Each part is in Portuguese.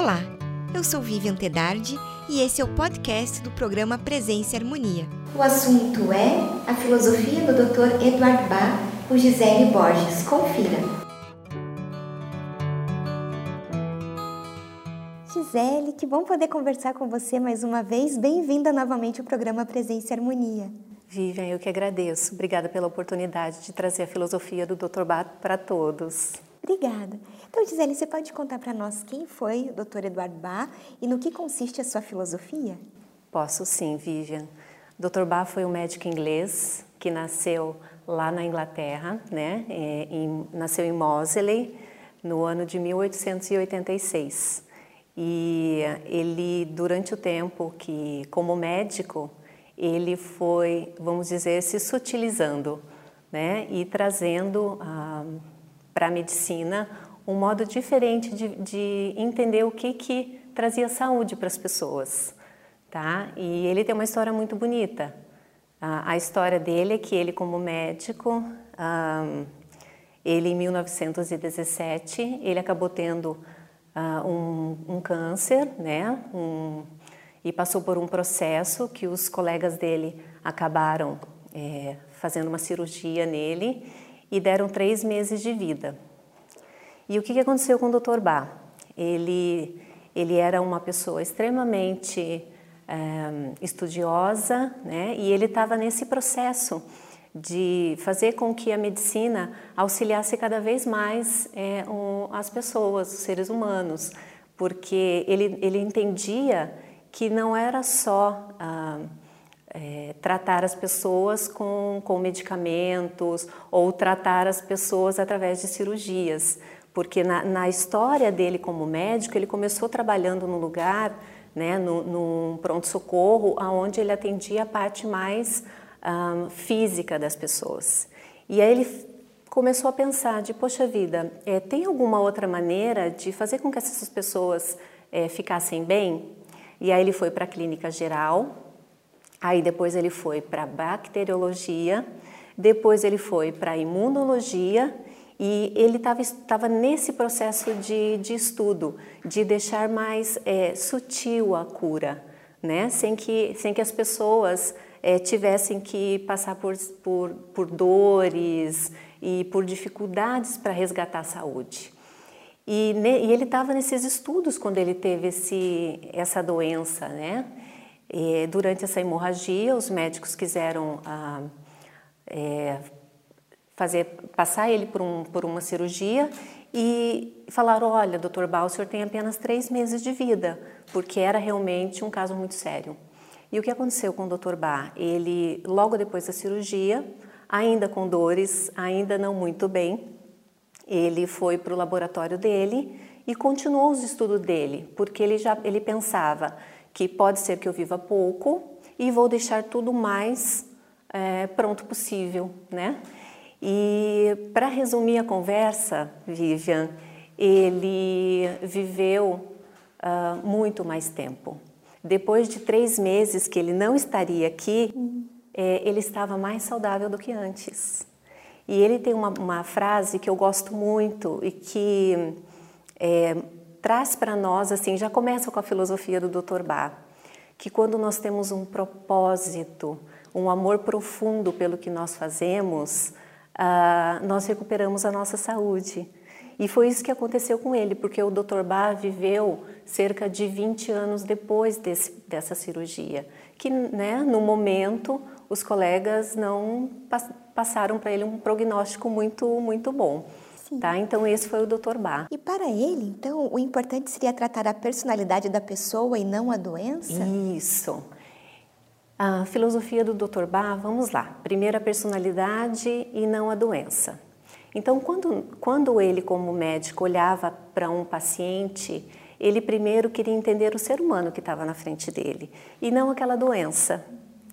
Olá, eu sou Vivian Tedardi e esse é o podcast do programa Presença e Harmonia. O assunto é a filosofia do Dr. Eduard Bach por Gisele Borges. Confira. Gisele, que bom poder conversar com você mais uma vez. Bem-vinda novamente ao programa Presença e Harmonia. Vivian, eu que agradeço. Obrigada pela oportunidade de trazer a filosofia do Dr. Bach para todos. Obrigada. Então, Gisele, você pode contar para nós quem foi o Dr. Eduardo Bach e no que consiste a sua filosofia? Posso sim, Vivian. Dr. Bach foi um médico inglês que nasceu lá na Inglaterra, né? É, em, nasceu em Moseley no ano de 1886. E ele, durante o tempo que, como médico, ele foi, vamos dizer, se sutilizando, né? E trazendo ah, para a medicina um modo diferente de, de entender o que, que trazia saúde para as pessoas. Tá? E ele tem uma história muito bonita. A, história dele é que ele, como médico, ele em 1917, ele acabou tendo uh, um, um, câncer, né? Um, e passou por um processo que os colegas dele acabaram é, fazendo uma cirurgia nele e deram três meses de vida. E o que aconteceu com o Dr. Bach? Ele, ele era uma pessoa extremamente é, estudiosa, né? E ele estava nesse processo de fazer com que a medicina auxiliasse cada vez mais é, as pessoas, os seres humanos, porque ele, ele entendia que não era só ah, é, tratar as pessoas com, com medicamentos ou tratar as pessoas através de cirurgias, porque na, na história dele como médico, ele começou trabalhando num lugar, né, no, num pronto-socorro, onde ele atendia a parte mais um, física das pessoas. E aí ele começou a pensar de, poxa vida, é, tem alguma outra maneira de fazer com que essas pessoas é, ficassem bem? E aí ele foi para a clínica geral, aí depois ele foi para bacteriologia, depois ele foi para imunologia e ele estava nesse processo de, de estudo, de deixar mais é, sutil a cura, né? sem, que, sem que as pessoas é, tivessem que passar por, por, por dores e por dificuldades para resgatar a saúde. E, ne, e ele estava nesses estudos quando ele teve esse, essa doença, né? E durante essa hemorragia, os médicos quiseram ah, é, fazer passar ele por, um, por uma cirurgia e falaram, olha, doutor Bal, o senhor tem apenas três meses de vida, porque era realmente um caso muito sério. E o que aconteceu com o doutor Bá? Ele, logo depois da cirurgia, ainda com dores, ainda não muito bem, ele foi para o laboratório dele e continuou os estudos dele, porque ele já ele pensava que pode ser que eu viva pouco e vou deixar tudo mais é, pronto possível, né? E para resumir a conversa, Vivian, ele viveu uh, muito mais tempo. Depois de três meses que ele não estaria aqui, é, ele estava mais saudável do que antes. E ele tem uma, uma frase que eu gosto muito e que é, traz para nós, assim, já começa com a filosofia do Dr. Bach, que quando nós temos um propósito, um amor profundo pelo que nós fazemos, uh, nós recuperamos a nossa saúde. E foi isso que aconteceu com ele, porque o Dr. Bach viveu cerca de 20 anos depois desse, dessa cirurgia, que né, no momento os colegas não passaram para ele um prognóstico muito, muito bom. Tá? Então esse foi o Dr. Bach. E para ele, então, o importante seria tratar a personalidade da pessoa e não a doença? Isso. A filosofia do Dr. Bach, vamos lá. Primeiro a personalidade e não a doença. Então, quando, quando ele, como médico, olhava para um paciente, ele primeiro queria entender o ser humano que estava na frente dele e não aquela doença,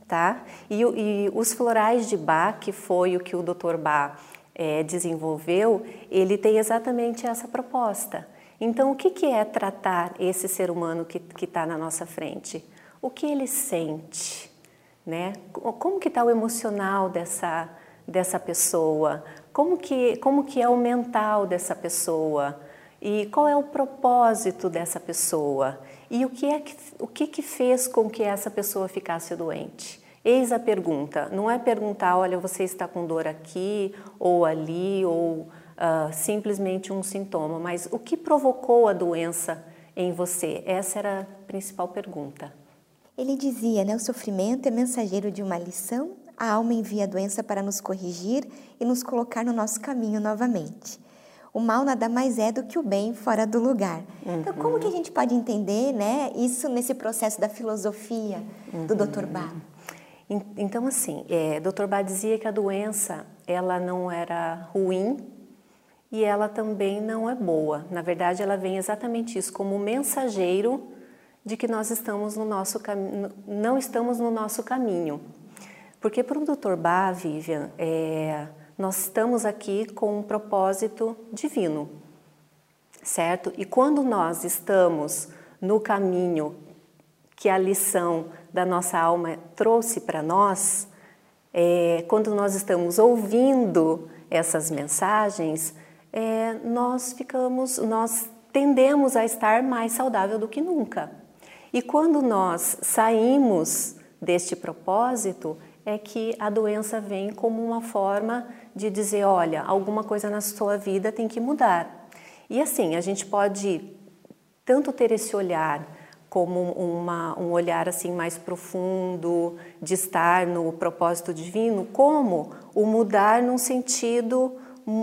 tá? E, e, os florais de Bach, que foi o que o Dr. Bach é, desenvolveu, ele tem exatamente essa proposta. Então, o que, que é tratar esse ser humano que está na nossa frente? O que ele sente? né? Como que está o emocional dessa, dessa pessoa? Como que, como que é o mental dessa pessoa? E qual é o propósito dessa pessoa? E o que é que, o que, que fez com que essa pessoa ficasse doente? Eis a pergunta. Não é perguntar, olha, você está com dor aqui ou ali ou uh, simplesmente um sintoma, mas o que provocou a doença em você? Essa era a principal pergunta. Ele dizia, né, o sofrimento é mensageiro de uma lição, a alma envia a doença para nos corrigir e nos colocar no nosso caminho novamente o mal nada mais é do que o bem fora do lugar. Uhum. Então, como que a gente pode entender né, isso nesse processo da filosofia do uhum. Dr. Bach? Então, assim, é, Dr. Bach dizia que a doença ela não era ruim e ela também não é boa. Na verdade, ela vem exatamente isso, como mensageiro de que nós estamos no nosso não estamos no nosso caminho. Porque para o Dr. Bach, Vivian, é, nós estamos aqui com um propósito divino, certo? E quando nós estamos no caminho que a lição da nossa alma trouxe para nós, é, quando nós estamos ouvindo essas mensagens, é, nós ficamos, nós tendemos a estar mais saudável do que nunca. E quando nós saímos deste propósito, é que a doença vem como uma forma de dizer, olha, alguma coisa na sua vida tem que mudar. E assim, a gente pode tanto ter esse olhar como uma, um olhar assim mais profundo de estar no propósito divino, como o mudar num sentido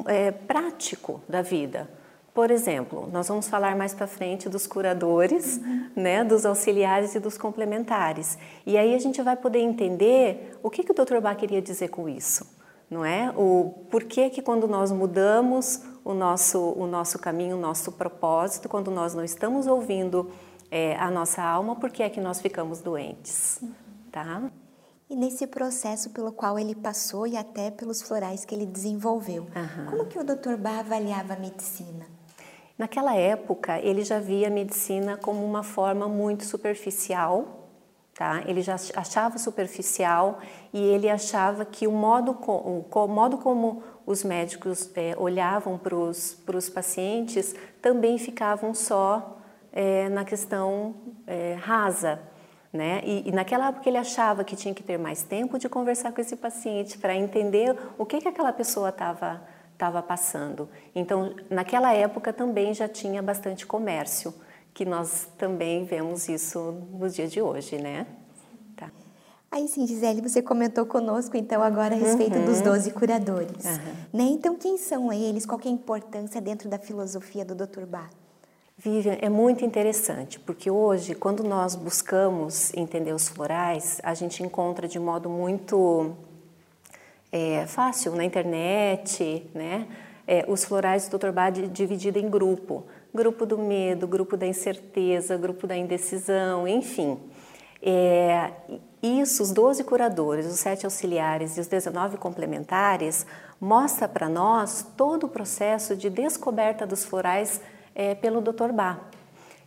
é, prático da vida. Por exemplo, nós vamos falar mais para frente dos curadores, uhum. né, dos auxiliares e dos complementares. E aí a gente vai poder entender o que, que o Dr. Bach queria dizer com isso não é? O porquê que quando nós mudamos o nosso, o nosso caminho, o nosso propósito, quando nós não estamos ouvindo é, a nossa alma, por que é que nós ficamos doentes, tá? E nesse processo pelo qual ele passou e até pelos florais que ele desenvolveu, uhum. como que o Dr. Bach avaliava a medicina? Naquela época, ele já via a medicina como uma forma muito superficial Tá? Ele já achava superficial e ele achava que o modo, com, o modo como os médicos é, olhavam para os pacientes também ficavam só é, na questão é, rasa. Né? E, e, naquela época ele achava que tinha que ter mais tempo de conversar com esse paciente para entender o que, que aquela pessoa estava estava passando. Então, naquela época também já tinha bastante comércio que nós também vemos isso no dia de hoje, né? Tá. Aí sim, Gisele, você comentou conosco então agora a respeito uhum. dos 12 curadores. Uhum. Né? Então, quem são eles? Qual é a importância dentro da filosofia do Dr. Bach? Vivian, é muito interessante, porque hoje, quando nós buscamos entender os florais, a gente encontra de modo muito é, fácil na internet, né? É, os florais do Dr. Bach dividido em grupo grupo do medo, grupo da incerteza, grupo da indecisão, enfim. É, isso, os 12 curadores, os 7 auxiliares e os 19 complementares, mostra para nós todo o processo de descoberta dos florais é, pelo Dr. Bach.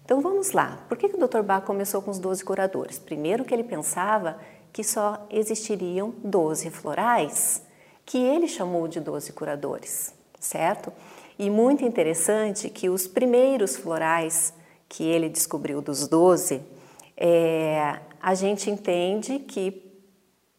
Então vamos lá, por que, que o Dr. Bach começou com os 12 curadores? Primeiro que ele pensava que só existiriam 12 florais, que ele chamou de 12 curadores, certo? E muito interessante que os primeiros florais que ele descobriu dos 12, é, a gente entende que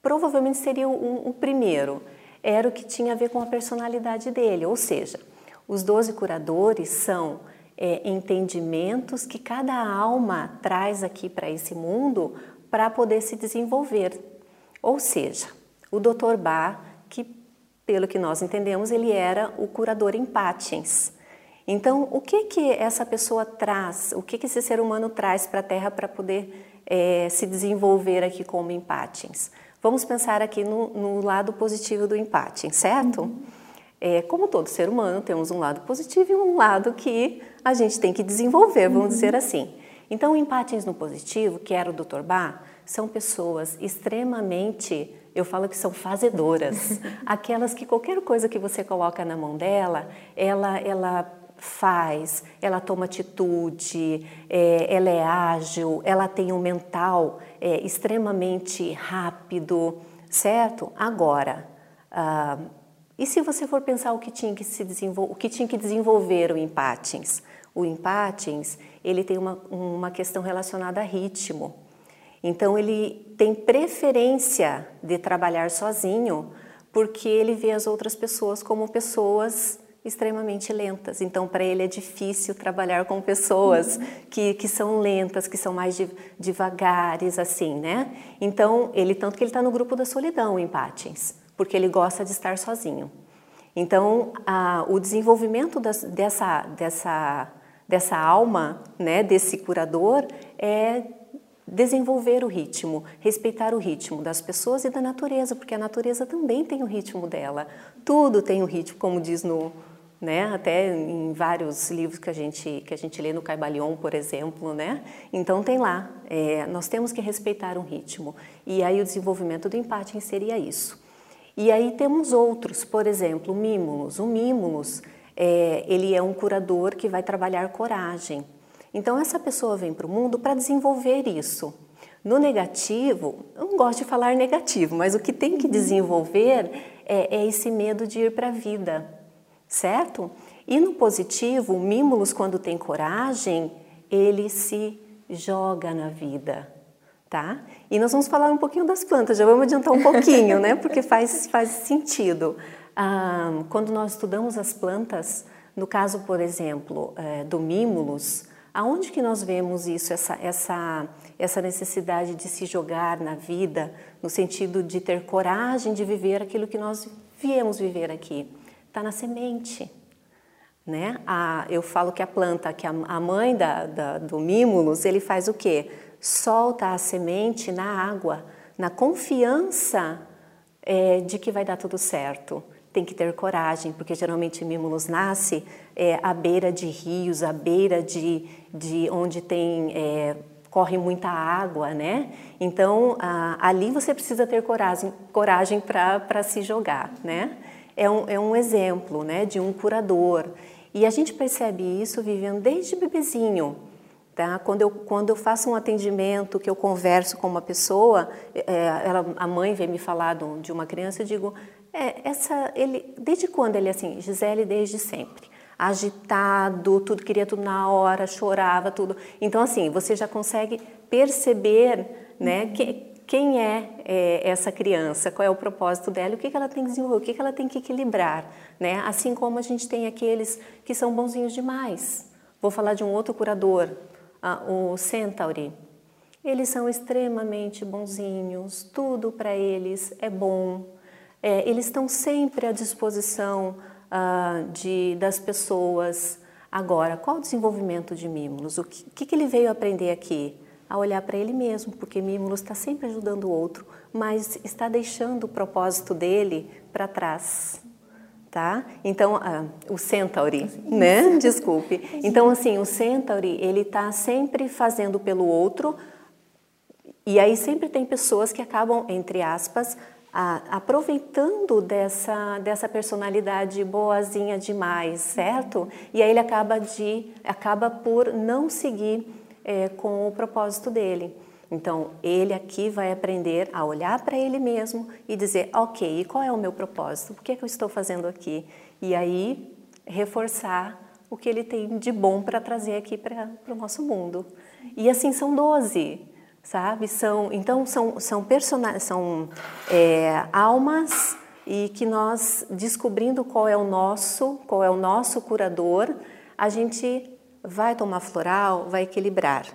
provavelmente seria o, o primeiro, era o que tinha a ver com a personalidade dele, ou seja, os 12 curadores são é, entendimentos que cada alma traz aqui para esse mundo para poder se desenvolver. Ou seja, o Dr. Bach, que pelo que nós entendemos, ele era o curador em patins. Então, o que que essa pessoa traz, o que que esse ser humano traz para a Terra para poder é, se desenvolver aqui como empatins? Vamos pensar aqui no, no lado positivo do empatim, certo? Uhum. É, como todo ser humano, temos um lado positivo e um lado que a gente tem que desenvolver, vamos uhum. dizer assim. Então, empatins no positivo, que era o Dr. Bach, são pessoas extremamente eu falo que são fazedoras. Aquelas que qualquer coisa que você coloca na mão dela, ela, ela faz, ela toma atitude, é, ela é ágil, ela tem um mental é, extremamente rápido, certo? Agora, ah, e se você for pensar o que tinha que se desenvolver, o que tinha que desenvolver o empatins? o empatins, ele tem uma, uma questão relacionada a ritmo. Então, ele tem preferência de trabalhar sozinho, porque ele vê as outras pessoas como pessoas extremamente lentas. Então, para ele é difícil trabalhar com pessoas que, que são lentas, que são mais devagares, assim, né? Então, ele tanto que ele está no grupo da solidão, em Patins, porque ele gosta de estar sozinho. Então, a, o desenvolvimento das, dessa, dessa, dessa alma, né, desse curador, é desenvolver o ritmo, respeitar o ritmo das pessoas e da natureza, porque a natureza também tem o ritmo dela. Tudo tem o ritmo, como diz no, né? Até em vários livros que a gente que a gente lê no Caibalion, por exemplo, né? Então tem lá, é, nós temos que respeitar um ritmo e aí o desenvolvimento do empate seria isso. E aí temos outros, por exemplo, o Mimulus. O Mimulus, é, ele é um curador que vai trabalhar coragem. Então essa pessoa vem para o mundo para desenvolver isso. No negativo, eu não gosto de falar negativo, mas o que tem que desenvolver é, é esse medo de ir para a vida, certo? E no positivo, o Mímulos, quando tem coragem, ele se joga na vida, tá? E nós vamos falar um pouquinho das plantas, já vamos adiantar um pouquinho, né? Porque faz, faz sentido. Ah, quando nós estudamos as plantas, no caso, por exemplo, é, do Mímulos, aonde que nós vemos isso, essa, essa, essa necessidade de se jogar na vida, no sentido de ter coragem de viver aquilo que nós viemos viver aqui? está na semente. Né? A, eu falo que a planta, que a, a mãe da, da, do mímulos, ele faz o quê? Solta a semente na água, na confiança é, de que vai dar tudo certo. Tem que ter coragem, porque geralmente mímulos nasce é, à beira de rios, à beira de, de onde tem é, corre muita água, né? Então a, ali você precisa ter coragem, coragem para se jogar, né? é um, é um exemplo né, de um curador. E a gente percebe isso vivendo desde bebezinho. Tá? Quando, eu, quando eu faço um atendimento, que eu converso com uma pessoa, é, ela, a mãe vem me falar de uma criança, eu digo, é, essa, ele, desde quando ele é assim? Gisele, desde sempre. Agitado, tudo queria tudo na hora, chorava, tudo. Então, assim, você já consegue perceber né, que, quem é, é, essa criança, qual é o propósito dela, o que, que ela tem que desenvolver, o que, que ela tem que equilibrar, né? Assim como a gente tem aqueles que são bonzinhos demais. Vou falar de um outro curador, o Centauri. Eles são extremamente bonzinhos, tudo para eles é bom. É, eles estão sempre à disposição uh, de, das pessoas. Agora, qual o desenvolvimento de Mimos? O que, que, que ele veio aprender aqui? a olhar para ele mesmo, porque Mímulos está sempre ajudando o outro, mas está deixando o propósito dele para trás. Tá? Então, ah, o Centauri, né? Desculpe. Então, assim, o Centauri, ele está sempre fazendo pelo outro, e aí sempre tem pessoas que acabam, entre aspas, aproveitando dessa, dessa personalidade boazinha demais, certo? E aí ele acaba, de, acaba por não seguir é, com o propósito dele. Então, ele aqui vai aprender a olhar para ele mesmo e dizer: Ok, e qual é o meu propósito? O que, é que eu estou fazendo aqui? E aí, reforçar o que ele tem de bom para trazer aqui para o nosso mundo. E assim são 12, sabe? São, então, são, são, persona são é, almas e que nós, descobrindo qual é o nosso, qual é o nosso curador, a gente Vai tomar floral, vai equilibrar.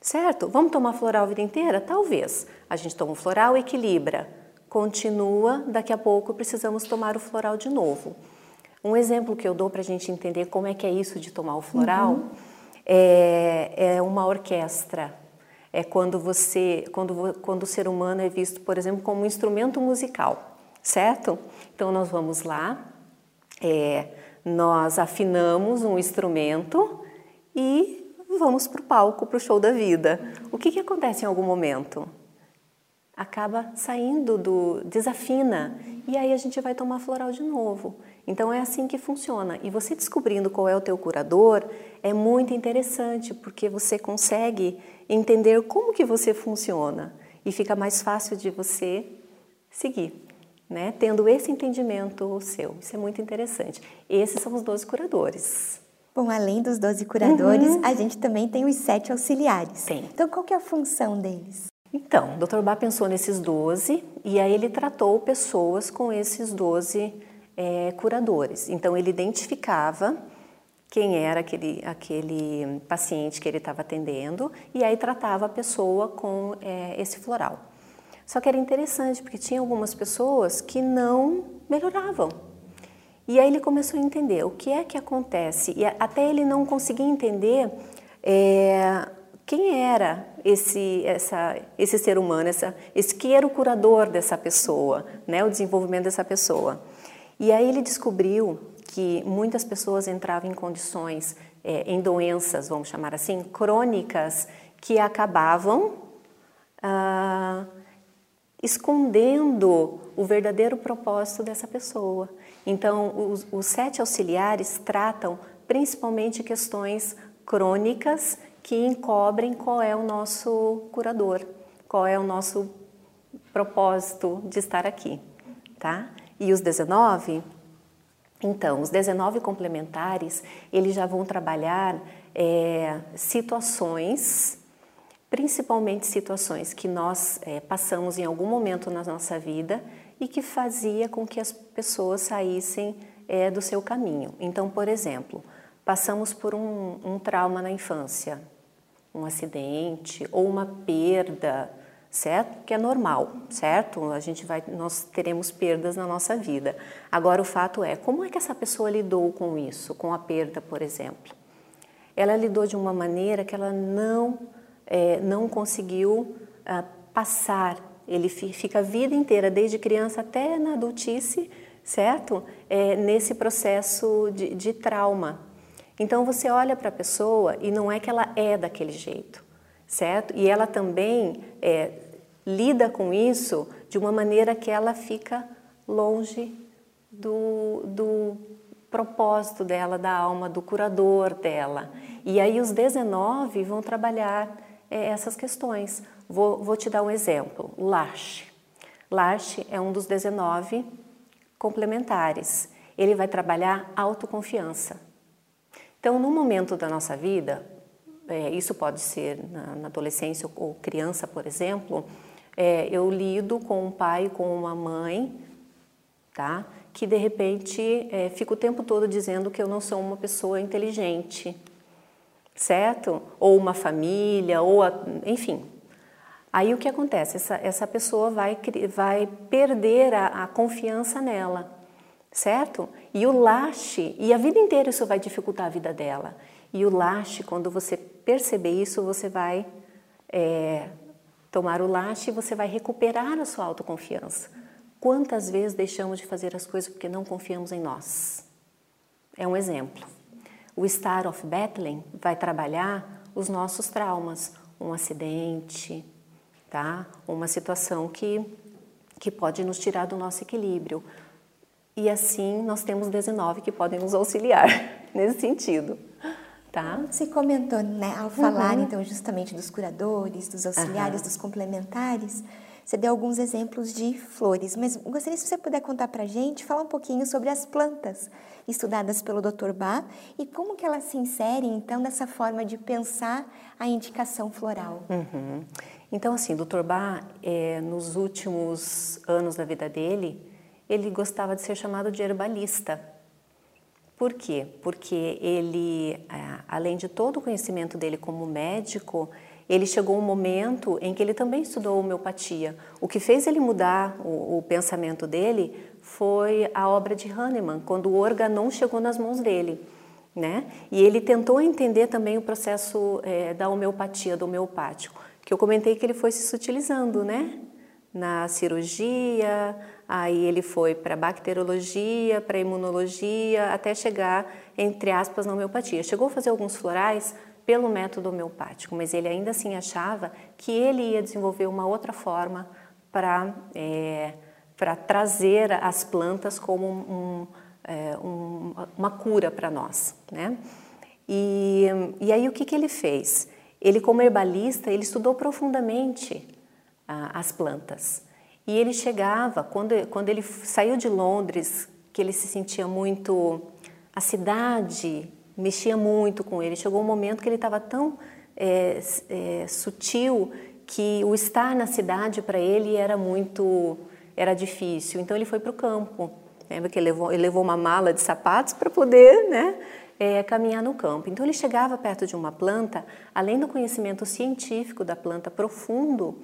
Certo? Vamos tomar floral a vida inteira? Talvez. A gente toma o floral, equilibra. Continua, daqui a pouco precisamos tomar o floral de novo. Um exemplo que eu dou para a gente entender como é que é isso de tomar o floral uhum. é, é uma orquestra. É quando você, quando, quando o ser humano é visto, por exemplo, como um instrumento musical, certo? Então nós vamos lá, é, nós afinamos um instrumento e vamos para o palco, para o show da vida. O que, que acontece em algum momento? Acaba saindo do. desafina e aí a gente vai tomar floral de novo. Então é assim que funciona. E você descobrindo qual é o teu curador é muito interessante, porque você consegue entender como que você funciona e fica mais fácil de você seguir, né? Tendo esse entendimento seu. Isso é muito interessante. Esses são os 12 curadores. Bom, além dos 12 curadores, uhum. a gente também tem os sete auxiliares. Tem. Então, qual que é a função deles? Então, o Dr. Bá pensou nesses 12 e aí ele tratou pessoas com esses 12 é, curadores. Então, ele identificava quem era aquele, aquele paciente que ele estava atendendo e aí tratava a pessoa com é, esse floral. Só que era interessante porque tinha algumas pessoas que não melhoravam. E aí ele começou a entender o que é que acontece e até ele não conseguia entender é, quem era esse, essa, esse ser humano, essa, esse que era o curador dessa pessoa, né, o desenvolvimento dessa pessoa. E aí ele descobriu que muitas pessoas entravam em condições, é, em doenças, vamos chamar assim, crônicas, que acabavam ah, escondendo o verdadeiro propósito dessa pessoa. Então, os, os sete auxiliares tratam principalmente questões crônicas que encobrem qual é o nosso curador, qual é o nosso propósito de estar aqui, tá? E os 19 então, os 19 complementares, eles já vão trabalhar é, situações, principalmente situações que nós é, passamos em algum momento na nossa vida e que fazia com que as pessoas saíssem é, do seu caminho. Então, por exemplo, passamos por um, um trauma na infância, um acidente ou uma perda, certo? Que é normal, certo? A gente vai, nós teremos perdas na nossa vida. Agora o fato é, como é que essa pessoa lidou com isso, com a perda, por exemplo? Ela lidou de uma maneira que ela não é, não conseguiu ah, passar. Ele fica a vida inteira, desde criança até na adultice, certo? É, nesse processo de, de trauma. Então você olha para a pessoa e não é que ela é daquele jeito certo? E ela também é, lida com isso de uma maneira que ela fica longe do, do propósito dela, da alma, do curador dela. E aí os 19 vão trabalhar é, essas questões. Vou, vou, te dar um exemplo. Lash. Lash é um dos 19 complementares. Ele vai trabalhar autoconfiança. Então, no momento da nossa vida, é, isso pode ser na, na, adolescência ou criança, por exemplo, é, eu lido com um pai, com uma mãe, tá? Que de repente é, fica o tempo todo dizendo que eu não sou uma pessoa inteligente, certo? Ou uma família, ou a, enfim. Aí o que acontece? Essa, essa pessoa vai, vai perder a, a confiança nela, certo? E o lache, e a vida inteira isso vai dificultar a vida dela. E o lache, quando você perceber isso, você vai é, tomar o lache e você vai recuperar a sua autoconfiança. Quantas vezes deixamos de fazer as coisas porque não confiamos em nós? É um exemplo. O Star of Bethlehem vai trabalhar os nossos traumas, um acidente, tá? Uma situação que que pode nos tirar do nosso equilíbrio. E assim nós temos 19 que podem nos auxiliar nesse sentido. Tá. Você comentou, né, ao falar uhum. então justamente dos curadores, dos auxiliares, uhum. dos complementares, você deu alguns exemplos de flores, mas gostaria se você puder contar para a gente, falar um pouquinho sobre as plantas estudadas pelo Dr. Bach e como que elas se inserem então nessa forma de pensar a indicação floral. Uhum. Então assim, Dr. Bach, é, nos últimos anos da vida dele, ele gostava de ser chamado de herbalista por quê? Porque ele, é, além de todo o conhecimento dele como médico, ele chegou um momento em que ele também estudou homeopatia. O que fez ele mudar o, o pensamento dele foi a obra de Hahnemann, quando o organon chegou nas mãos dele. Né? E ele tentou entender também o processo é, da homeopatia, do homeopático, que eu comentei que ele foi se sutilizando, né? Na cirurgia, Aí ele foi para bacteriologia, para imunologia, até chegar, entre aspas, na homeopatia. Chegou a fazer alguns florais pelo método homeopático, mas ele ainda assim achava que ele ia desenvolver uma outra forma para é, para trazer as plantas como um, é, um, uma cura para nós, né? E, e aí o que, que ele fez? Ele como herbalista, ele estudou profundamente ah, as plantas. E ele chegava, quando, quando ele saiu de Londres, que ele se sentia muito. A cidade mexia muito com ele. Chegou um momento que ele estava tão é, é, sutil que o estar na cidade para ele era muito era difícil. Então ele foi para o campo. Lembra que ele levou, ele levou uma mala de sapatos para poder, né? É, caminhar no campo. Então ele chegava perto de uma planta, além do conhecimento científico da planta profundo,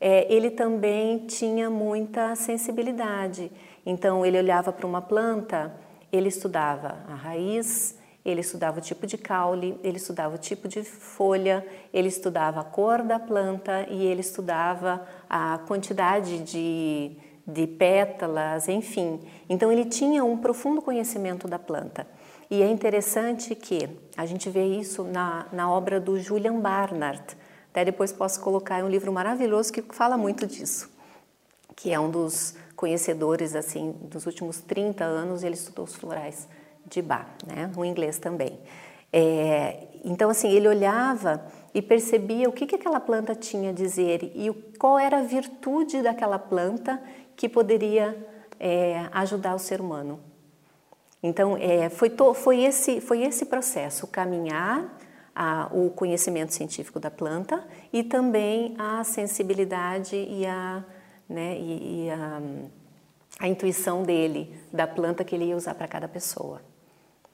é, ele também tinha muita sensibilidade. Então ele olhava para uma planta, ele estudava a raiz, ele estudava o tipo de caule, ele estudava o tipo de folha, ele estudava a cor da planta e ele estudava a quantidade de, de pétalas, enfim. Então ele tinha um profundo conhecimento da planta. E é interessante que a gente vê isso na, na obra do Julian Barnard. Até depois posso colocar um livro maravilhoso que fala muito disso, que é um dos conhecedores assim dos últimos 30 anos, ele estudou os florais de Bach, né? o inglês também. É, então, assim, ele olhava e percebia o que, que aquela planta tinha a dizer e qual era a virtude daquela planta que poderia é, ajudar o ser humano. Então, é, foi, to, foi, esse, foi esse processo, caminhar a, o conhecimento científico da planta e também a sensibilidade e a, né, e, e a, a intuição dele, da planta que ele ia usar para cada pessoa.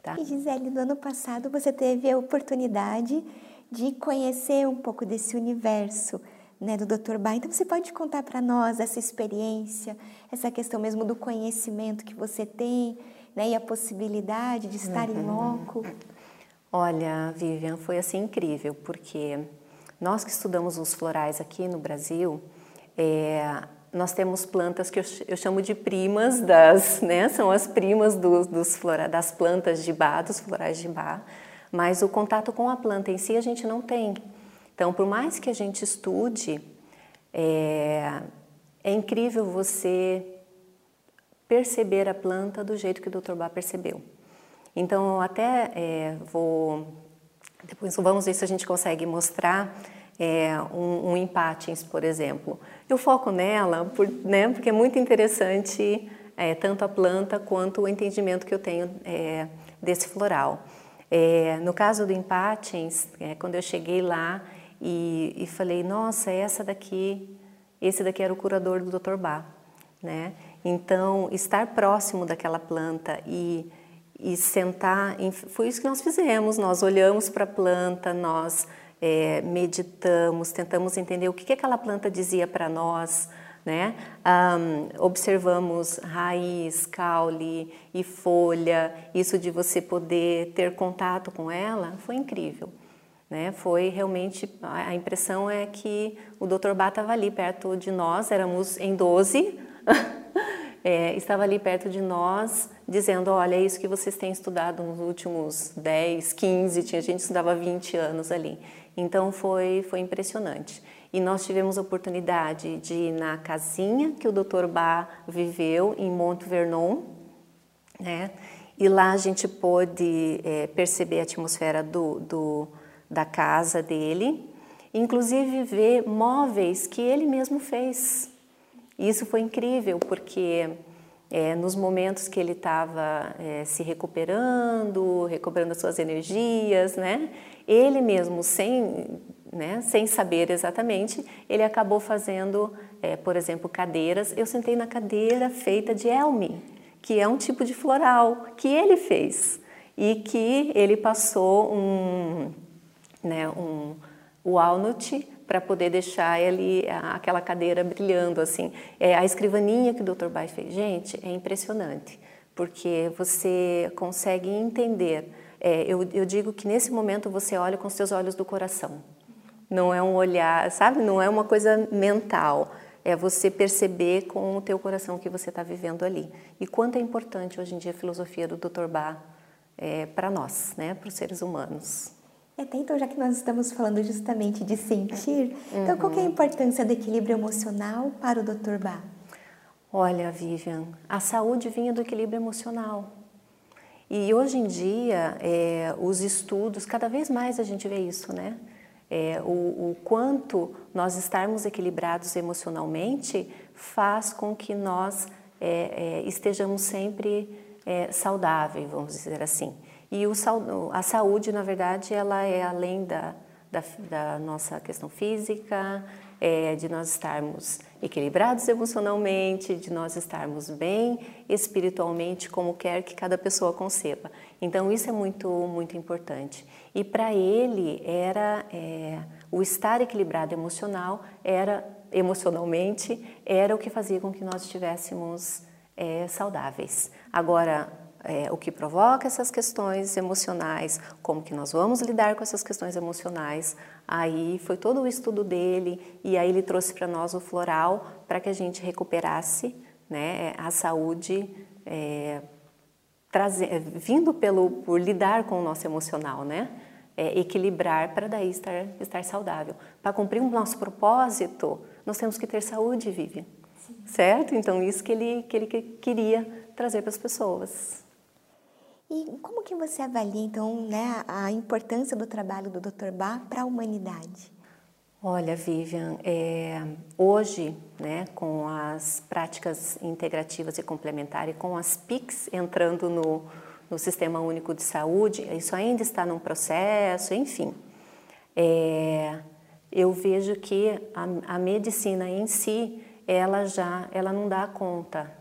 Tá? E Gisele, no ano passado você teve a oportunidade de conhecer um pouco desse universo né, do Dr. Bach. Então você pode contar para nós essa experiência, essa questão mesmo do conhecimento que você tem né, e a possibilidade de estar uhum. em loco? Olha, Vivian, foi assim incrível, porque nós que estudamos os florais aqui no Brasil, é, nós temos plantas que eu, eu, chamo de primas das, né? São as primas dos, dos flora, das plantas de bar, dos florais de bar, mas o contato com a planta em si a gente não tem. Então, por mais que a gente estude, é, é incrível você perceber a planta do jeito que o Dr. Bach percebeu. Então, até é, vou depois vamos ver se a gente consegue mostrar é, um, um por exemplo. Eu foco nela por, né, porque é muito interessante é, tanto a planta quanto o entendimento que eu tenho é, desse floral. É, no caso do empatins, é, quando eu cheguei lá e, e, falei, nossa, essa daqui, esse daqui era o curador do Dr. Bach, né? Então, estar próximo daquela planta e, e sentar, em, foi isso que nós fizemos. Nós olhamos para a planta, nós é, meditamos, tentamos entender o que, que aquela planta dizia para nós, né? Um, observamos raiz, caule e folha, isso de você poder ter contato com ela foi incrível. Né? Foi realmente, a impressão é que o Dr. Bá estava ali perto de nós, éramos em 12, é, estava ali perto de nós, dizendo: Olha, é isso que vocês têm estudado nos últimos 10, 15, tinha gente que estudava 20 anos ali. Então foi, foi impressionante. E nós tivemos a oportunidade de ir na casinha que o Dr. Bá viveu em Monte Vernon, né? E lá a gente pôde é, perceber a atmosfera do, do, da casa dele, inclusive ver móveis que ele mesmo fez. Isso foi incrível, porque é, nos momentos que ele estava é, se recuperando, recuperando as suas energias, né? Ele mesmo, sem, né, sem saber exatamente, ele acabou fazendo, é, por exemplo, cadeiras. Eu sentei na cadeira feita de elme, que é um tipo de floral que ele fez e que ele passou um, né, um walnut para poder deixar ali aquela cadeira brilhando assim. É a escrivaninha que o Dr. Bai fez, gente, é impressionante, porque você consegue entender é, eu, eu digo que nesse momento você olha com os seus olhos do coração. Não é um olhar, sabe? Não é uma coisa mental. É você perceber com o teu coração o que você está vivendo ali. E quanto é importante hoje em dia a filosofia do Dr. Bach é, para nós, né? Para os seres humanos. Até então, já que nós estamos falando justamente de sentir, uhum. então qual é a uhum. importância do equilíbrio emocional para o Dr. Bach? Olha, Vivian, a saúde vinha do equilíbrio emocional. E hoje em dia, é, os estudos, cada vez mais a gente vê isso, né? É, o, o, quanto nós estarmos equilibrados emocionalmente faz com que nós é, é estejamos sempre é, saudáveis, vamos dizer assim. E o, a saúde, na verdade, ela é além da, da, da nossa questão física, é, de nós estarmos equilibrados emocionalmente, de nós estarmos bem espiritualmente, como quer que cada pessoa conceba. Então isso é muito muito importante. E para ele era é, o estar equilibrado emocional era emocionalmente era o que fazia com que nós estivéssemos é, saudáveis. Agora é, o que provoca essas questões emocionais, como que nós vamos lidar com essas questões emocionais. Aí foi todo o estudo dele e aí ele trouxe para nós o floral para que a gente recuperasse né, a saúde, é, trazer, é, vindo pelo por lidar com o nosso emocional, né? É, equilibrar para daí estar, estar saudável. Para cumprir o nosso propósito, nós temos que ter saúde, Vivian. Sim. Certo? Então, isso que ele, que ele queria trazer para as pessoas. E como que você avalia, então, né, a importância do trabalho do Dr. Bach para a humanidade? Olha, Vivian, é, hoje, né, com as práticas integrativas e complementares, com as PICs entrando no, no Sistema Único de Saúde, isso ainda está num processo, enfim. É, eu vejo que a, a, medicina em si, ela já ela não dá conta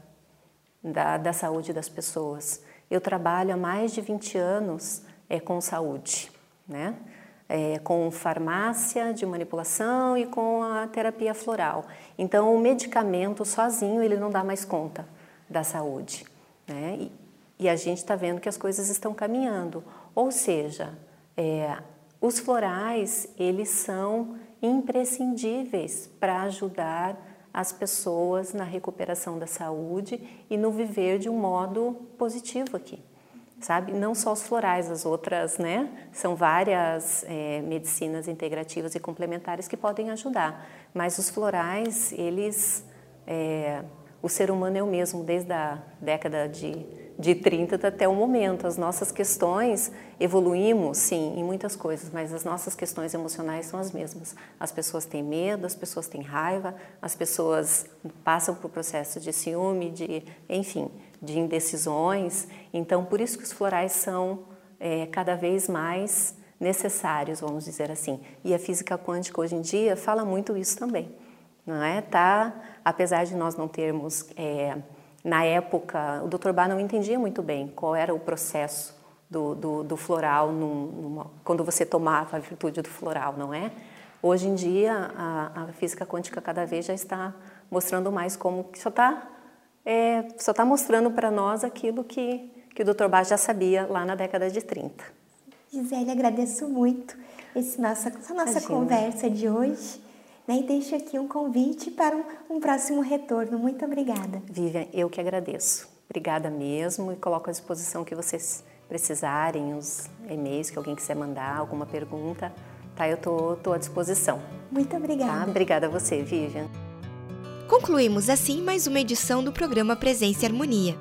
da, da saúde das pessoas. Eu trabalho há mais de 20 anos é, com saúde, né? É, com farmácia de manipulação e com a terapia floral. Então, o medicamento sozinho ele não dá mais conta da saúde, né? E, e a gente está vendo que as coisas estão caminhando. Ou seja, é, os florais eles são imprescindíveis para ajudar as pessoas na recuperação da saúde e no viver de um modo positivo aqui, sabe? Não só os florais, as outras, né? São várias é, medicinas integrativas e complementares que podem ajudar, mas os florais, eles, é, o ser humano é o mesmo desde a década de de 30 até o momento. As nossas questões evoluímos, sim, em muitas coisas, mas as nossas questões emocionais são as mesmas. As pessoas têm medo, as pessoas têm raiva, as pessoas passam por processo de ciúme, de, enfim, de indecisões. Então, por isso que os florais são é, cada vez mais necessários, vamos dizer assim. E a física quântica hoje em dia fala muito isso também, não é? Tá, apesar de nós não termos é, na época, o Dr. Bar não entendia muito bem qual era o processo do, do, do floral num, numa, quando você tomava a virtude do floral, não é? Hoje em dia, a, a física quântica cada vez já está mostrando mais como só está é, só está mostrando para nós aquilo que, que o Dr. Bach já sabia lá na década de 30. Gisele, agradeço muito esse nossa, essa nossa conversa de hoje. Né? E deixo aqui um convite para um, um próximo retorno. Muito obrigada. Vivian, eu que agradeço. Obrigada mesmo e coloco à disposição que vocês precisarem, os e-mails que alguém quiser mandar, alguma pergunta, tá? Eu tô, tô à disposição. Muito obrigada. Tá? Obrigada a você, Vivian. Concluímos assim mais uma edição do programa Presença e Harmonia.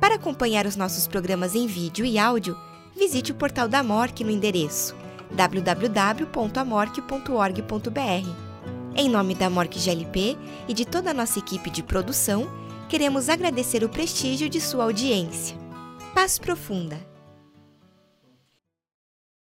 Para acompanhar os nossos programas em vídeo e áudio, visite o portal da MORC no endereço www.amorque.org.br em nome da Morque GLP e de toda a nossa equipe de produção, queremos agradecer o prestígio de sua audiência. Paz profunda!